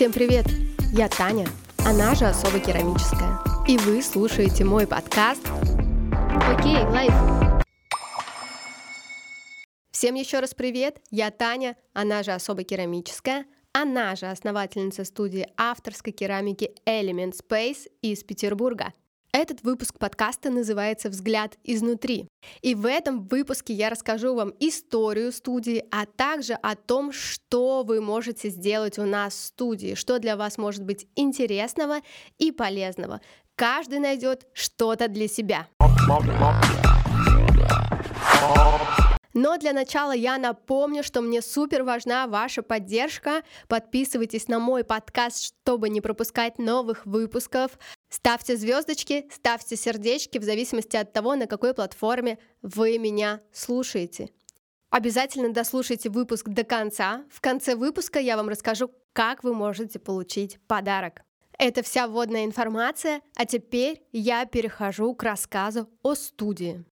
Всем привет! Я Таня, она же особо керамическая. И вы слушаете мой подкаст Окей, лайф. Всем еще раз привет, я Таня, она же особо керамическая, она же основательница студии авторской керамики Element Space из Петербурга. Этот выпуск подкаста называется «Взгляд изнутри». И в этом выпуске я расскажу вам историю студии, а также о том, что вы можете сделать у нас в студии, что для вас может быть интересного и полезного. Каждый найдет что-то для себя. Но для начала я напомню, что мне супер важна ваша поддержка. Подписывайтесь на мой подкаст, чтобы не пропускать новых выпусков. Ставьте звездочки, ставьте сердечки в зависимости от того, на какой платформе вы меня слушаете. Обязательно дослушайте выпуск до конца. В конце выпуска я вам расскажу, как вы можете получить подарок. Это вся вводная информация, а теперь я перехожу к рассказу о студии.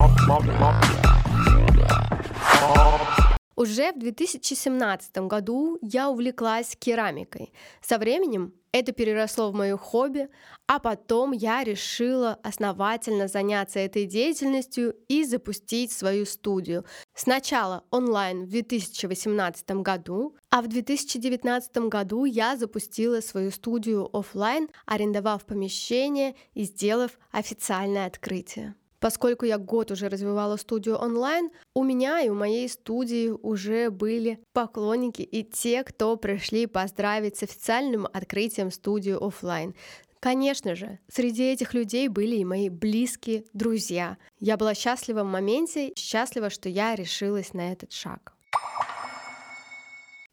Уже в 2017 году я увлеклась керамикой. Со временем это переросло в мое хобби, а потом я решила основательно заняться этой деятельностью и запустить свою студию. Сначала онлайн в 2018 году, а в 2019 году я запустила свою студию офлайн, арендовав помещение и сделав официальное открытие. Поскольку я год уже развивала студию онлайн, у меня и у моей студии уже были поклонники и те, кто пришли поздравить с официальным открытием студии офлайн. Конечно же, среди этих людей были и мои близкие друзья. Я была счастлива в моменте, счастлива, что я решилась на этот шаг.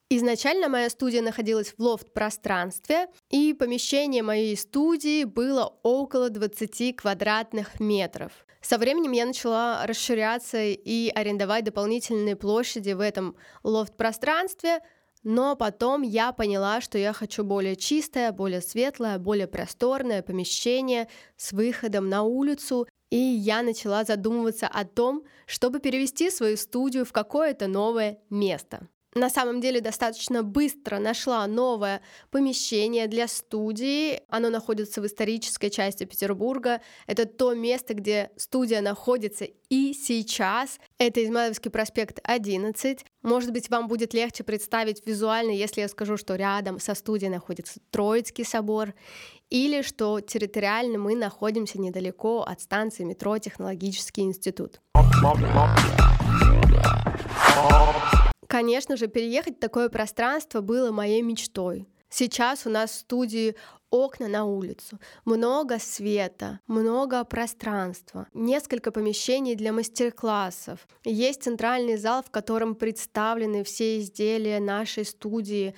Изначально моя студия находилась в лофт-пространстве, и помещение моей студии было около 20 квадратных метров. Со временем я начала расширяться и арендовать дополнительные площади в этом лофт-пространстве, но потом я поняла, что я хочу более чистое, более светлое, более просторное помещение с выходом на улицу, и я начала задумываться о том, чтобы перевести свою студию в какое-то новое место на самом деле достаточно быстро нашла новое помещение для студии. Оно находится в исторической части Петербурга. Это то место, где студия находится и сейчас. Это Измайловский проспект 11. Может быть, вам будет легче представить визуально, если я скажу, что рядом со студией находится Троицкий собор, или что территориально мы находимся недалеко от станции метро Технологический институт. Конечно же, переехать в такое пространство было моей мечтой. Сейчас у нас в студии окна на улицу, много света, много пространства, несколько помещений для мастер-классов. Есть центральный зал, в котором представлены все изделия нашей студии.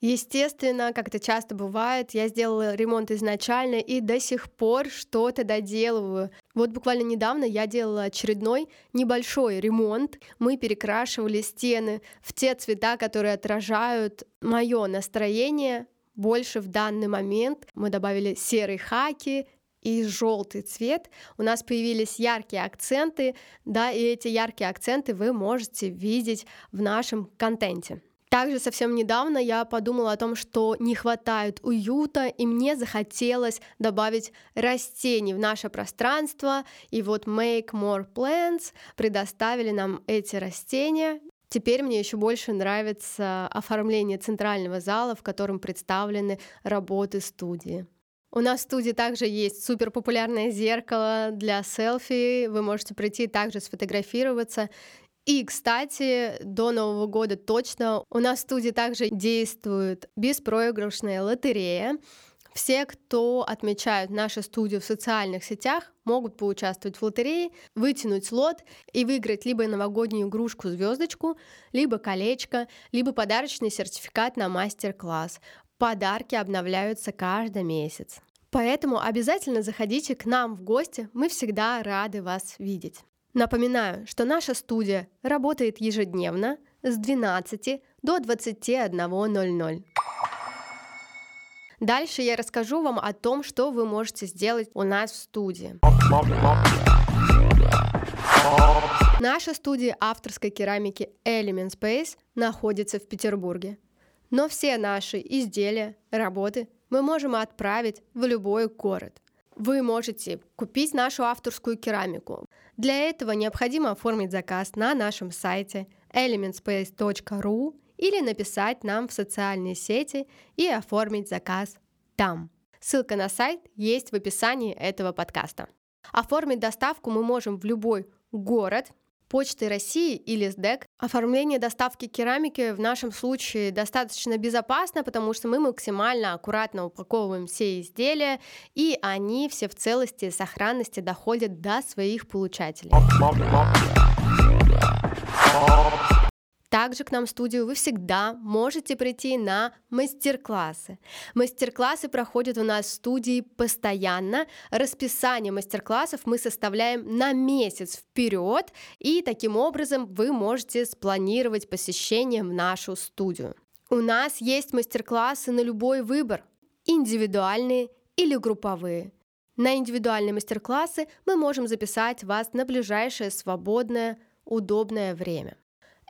Естественно, как это часто бывает, я сделала ремонт изначально и до сих пор что-то доделываю. Вот буквально недавно я делала очередной небольшой ремонт. Мы перекрашивали стены в те цвета, которые отражают мое настроение больше в данный момент. Мы добавили серый хаки, и желтый цвет, у нас появились яркие акценты, да, и эти яркие акценты вы можете видеть в нашем контенте. Также совсем недавно я подумала о том, что не хватает уюта, и мне захотелось добавить растений в наше пространство. И вот Make More Plants предоставили нам эти растения. Теперь мне еще больше нравится оформление центрального зала, в котором представлены работы студии. У нас в студии также есть супер популярное зеркало для селфи. Вы можете прийти также сфотографироваться. И, кстати, до Нового года точно у нас в студии также действует беспроигрышная лотерея. Все, кто отмечают нашу студию в социальных сетях, могут поучаствовать в лотерее, вытянуть лот и выиграть либо новогоднюю игрушку-звездочку, либо колечко, либо подарочный сертификат на мастер-класс. Подарки обновляются каждый месяц. Поэтому обязательно заходите к нам в гости, мы всегда рады вас видеть. Напоминаю, что наша студия работает ежедневно с 12 до 21.00. Дальше я расскажу вам о том, что вы можете сделать у нас в студии. Наша студия авторской керамики Element Space находится в Петербурге. Но все наши изделия, работы мы можем отправить в любой город. Вы можете купить нашу авторскую керамику. Для этого необходимо оформить заказ на нашем сайте elementspace.ru или написать нам в социальные сети и оформить заказ там. Ссылка на сайт есть в описании этого подкаста. Оформить доставку мы можем в любой город, Почты России или СДЭК. Оформление доставки керамики в нашем случае достаточно безопасно, потому что мы максимально аккуратно упаковываем все изделия, и они все в целости и сохранности доходят до своих получателей. Также к нам в студию вы всегда можете прийти на мастер-классы. Мастер-классы проходят у нас в студии постоянно. Расписание мастер-классов мы составляем на месяц вперед, и таким образом вы можете спланировать посещение в нашу студию. У нас есть мастер-классы на любой выбор, индивидуальные или групповые. На индивидуальные мастер-классы мы можем записать вас на ближайшее свободное, удобное время.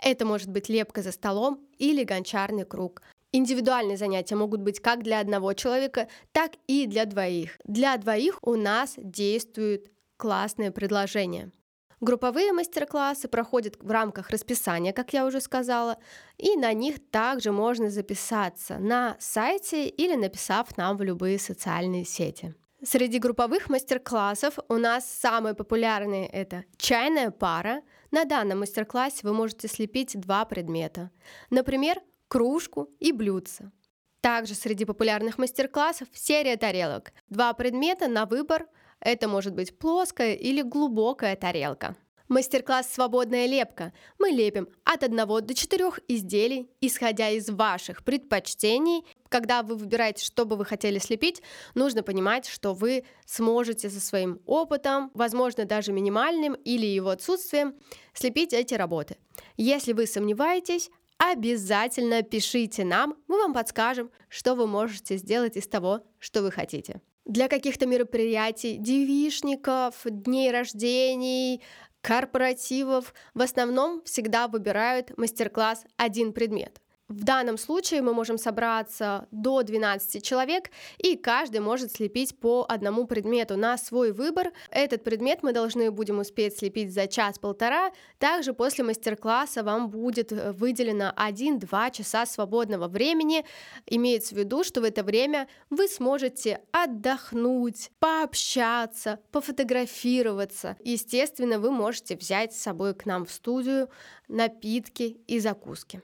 Это может быть лепка за столом или гончарный круг. Индивидуальные занятия могут быть как для одного человека, так и для двоих. Для двоих у нас действует классное предложение. Групповые мастер-классы проходят в рамках расписания, как я уже сказала, и на них также можно записаться на сайте или написав нам в любые социальные сети. Среди групповых мастер-классов у нас самые популярные это чайная пара. На данном мастер-классе вы можете слепить два предмета. Например, кружку и блюдце. Также среди популярных мастер-классов серия тарелок. Два предмета на выбор. Это может быть плоская или глубокая тарелка. Мастер-класс «Свободная лепка». Мы лепим от 1 до 4 изделий, исходя из ваших предпочтений. Когда вы выбираете, что бы вы хотели слепить, нужно понимать, что вы сможете со своим опытом, возможно, даже минимальным или его отсутствием, слепить эти работы. Если вы сомневаетесь, обязательно пишите нам, мы вам подскажем, что вы можете сделать из того, что вы хотите для каких-то мероприятий, девишников, дней рождений, корпоративов в основном всегда выбирают мастер-класс один предмет. В данном случае мы можем собраться до 12 человек, и каждый может слепить по одному предмету на свой выбор. Этот предмет мы должны будем успеть слепить за час-полтора. Также после мастер-класса вам будет э, выделено 1-2 часа свободного времени. Имеется в виду, что в это время вы сможете отдохнуть, пообщаться, пофотографироваться. Естественно, вы можете взять с собой к нам в студию напитки и закуски.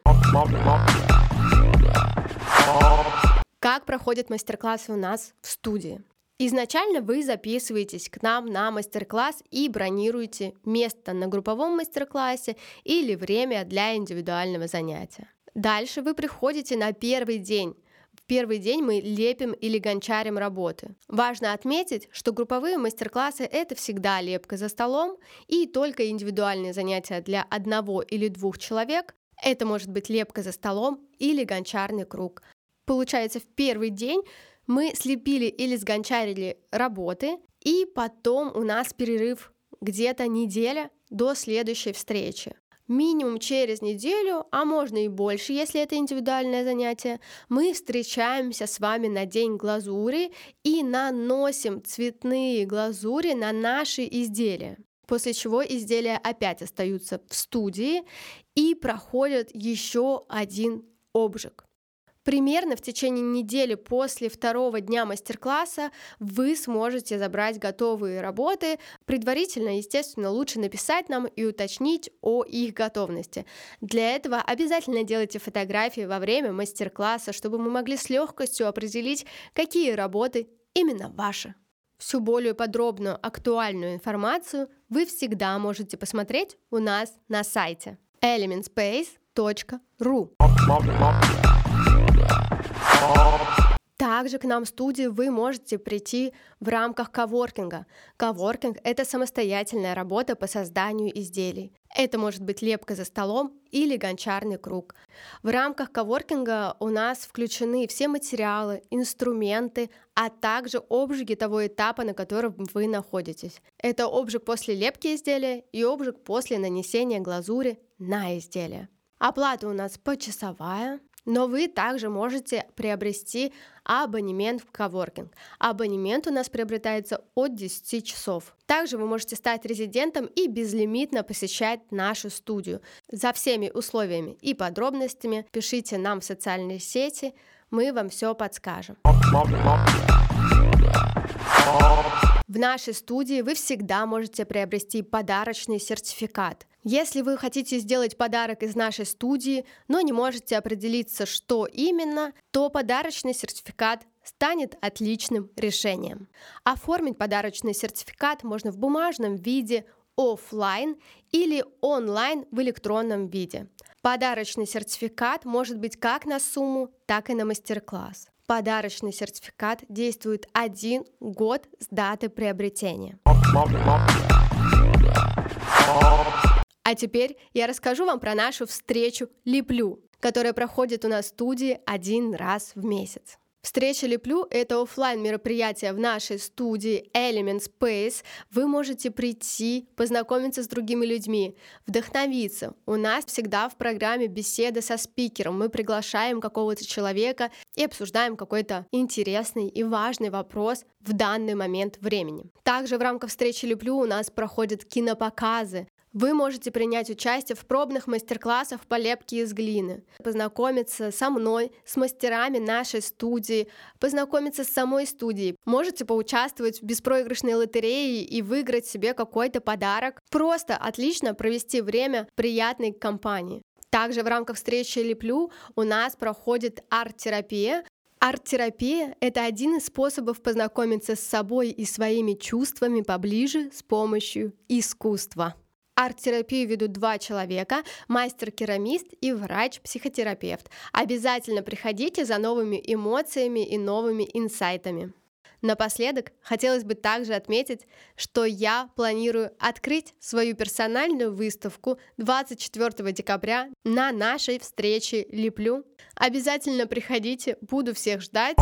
Как проходят мастер-классы у нас в студии? Изначально вы записываетесь к нам на мастер-класс и бронируете место на групповом мастер-классе или время для индивидуального занятия. Дальше вы приходите на первый день первый день мы лепим или гончарим работы. Важно отметить, что групповые мастер-классы — это всегда лепка за столом, и только индивидуальные занятия для одного или двух человек — это может быть лепка за столом или гончарный круг. Получается, в первый день мы слепили или сгончарили работы, и потом у нас перерыв где-то неделя до следующей встречи минимум через неделю, а можно и больше, если это индивидуальное занятие, мы встречаемся с вами на день глазури и наносим цветные глазури на наши изделия. После чего изделия опять остаются в студии и проходят еще один обжиг. Примерно в течение недели после второго дня мастер-класса вы сможете забрать готовые работы. Предварительно, естественно, лучше написать нам и уточнить о их готовности. Для этого обязательно делайте фотографии во время мастер-класса, чтобы мы могли с легкостью определить, какие работы именно ваши. Всю более подробную, актуальную информацию вы всегда можете посмотреть у нас на сайте elementspace.ru. Также к нам в студию вы можете прийти в рамках коворкинга. Коворкинг — это самостоятельная работа по созданию изделий. Это может быть лепка за столом или гончарный круг. В рамках коворкинга у нас включены все материалы, инструменты, а также обжиги того этапа, на котором вы находитесь. Это обжиг после лепки изделия и обжиг после нанесения глазури на изделие. Оплата у нас почасовая, Но вы также можете приобрести абонемент в коворкинг. Абонемент у нас приобретается от 10 часов. Также вы можете стать резидентом и безлимитно посещать нашу студию. За всеми условиями и подробностями пишите нам в социальные сети, мы вам все подскажем. В нашей студии вы всегда можете приобрести подарочный сертификат. Если вы хотите сделать подарок из нашей студии, но не можете определиться, что именно, то подарочный сертификат станет отличным решением. Оформить подарочный сертификат можно в бумажном виде, офлайн или онлайн в электронном виде. Подарочный сертификат может быть как на сумму, так и на мастер-класс. Подарочный сертификат действует один год с даты приобретения. А теперь я расскажу вам про нашу встречу «Леплю», которая проходит у нас в студии один раз в месяц. Встреча Леплю — это офлайн мероприятие в нашей студии Element Space. Вы можете прийти, познакомиться с другими людьми, вдохновиться. У нас всегда в программе беседа со спикером. Мы приглашаем какого-то человека и обсуждаем какой-то интересный и важный вопрос в данный момент времени. Также в рамках встречи Леплю у нас проходят кинопоказы. Вы можете принять участие в пробных мастер-классах по лепке из глины, познакомиться со мной, с мастерами нашей студии, познакомиться с самой студией. Можете поучаствовать в беспроигрышной лотерее и выиграть себе какой-то подарок. Просто отлично провести время в приятной компании. Также в рамках встречи «Леплю» у нас проходит арт-терапия, Арт-терапия – это один из способов познакомиться с собой и своими чувствами поближе с помощью искусства. Арт-терапию ведут два человека, мастер-керамист и врач-психотерапевт. Обязательно приходите за новыми эмоциями и новыми инсайтами. Напоследок хотелось бы также отметить, что я планирую открыть свою персональную выставку 24 декабря на нашей встрече «Леплю». Обязательно приходите, буду всех ждать.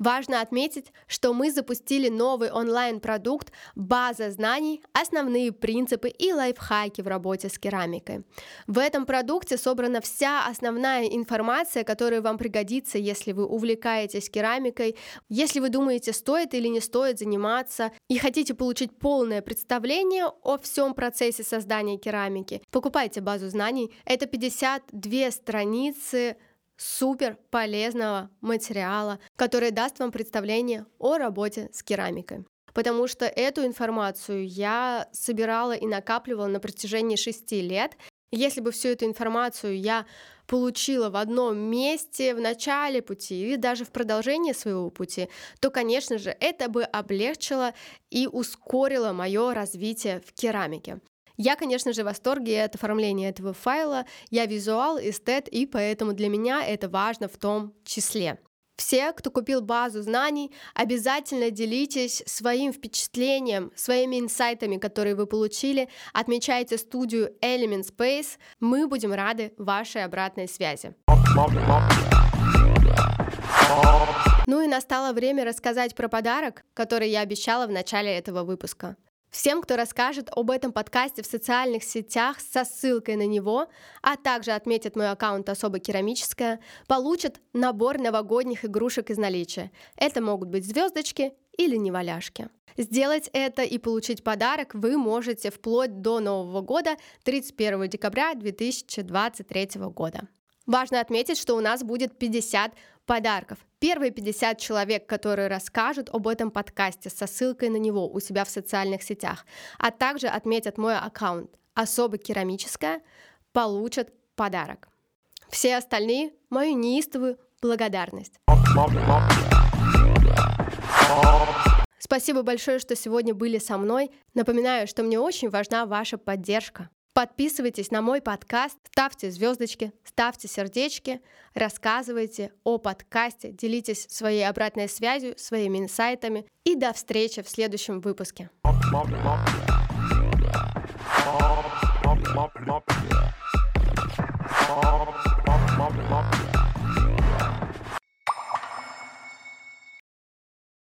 Важно отметить, что мы запустили новый онлайн-продукт «База знаний. Основные принципы и лайфхаки в работе с керамикой». В этом продукте собрана вся основная информация, которая вам пригодится, если вы увлекаетесь керамикой, если вы думаете, стоит или не стоит заниматься, и хотите получить полное представление о всем процессе создания керамики. Покупайте базу знаний. Это 52 страницы супер полезного материала, который даст вам представление о работе с керамикой. Потому что эту информацию я собирала и накапливала на протяжении шести лет. Если бы всю эту информацию я получила в одном месте в начале пути или даже в продолжении своего пути, то, конечно же, это бы облегчило и ускорило мое развитие в керамике. Я, конечно же, в восторге от оформления этого файла. Я визуал, эстет, и поэтому для меня это важно в том числе. Все, кто купил базу знаний, обязательно делитесь своим впечатлением, своими инсайтами, которые вы получили. Отмечайте студию Element Space. Мы будем рады вашей обратной связи. Ну и настало время рассказать про подарок, который я обещала в начале этого выпуска. Всем, кто расскажет об этом подкасте в социальных сетях со ссылкой на него, а также отметит мой аккаунт «Особо керамическая», получат набор новогодних игрушек из наличия. Это могут быть звездочки или неваляшки. Сделать это и получить подарок вы можете вплоть до Нового года 31 декабря 2023 года. Важно отметить, что у нас будет 50 подарков. Первые 50 человек, которые расскажут об этом подкасте со ссылкой на него у себя в социальных сетях, а также отметят мой аккаунт «Особо керамическая», получат подарок. Все остальные – мою неистовую благодарность. Спасибо большое, что сегодня были со мной. Напоминаю, что мне очень важна ваша поддержка. Подписывайтесь на мой подкаст, ставьте звездочки, ставьте сердечки, рассказывайте о подкасте, делитесь своей обратной связью, своими инсайтами. И до встречи в следующем выпуске. Mop,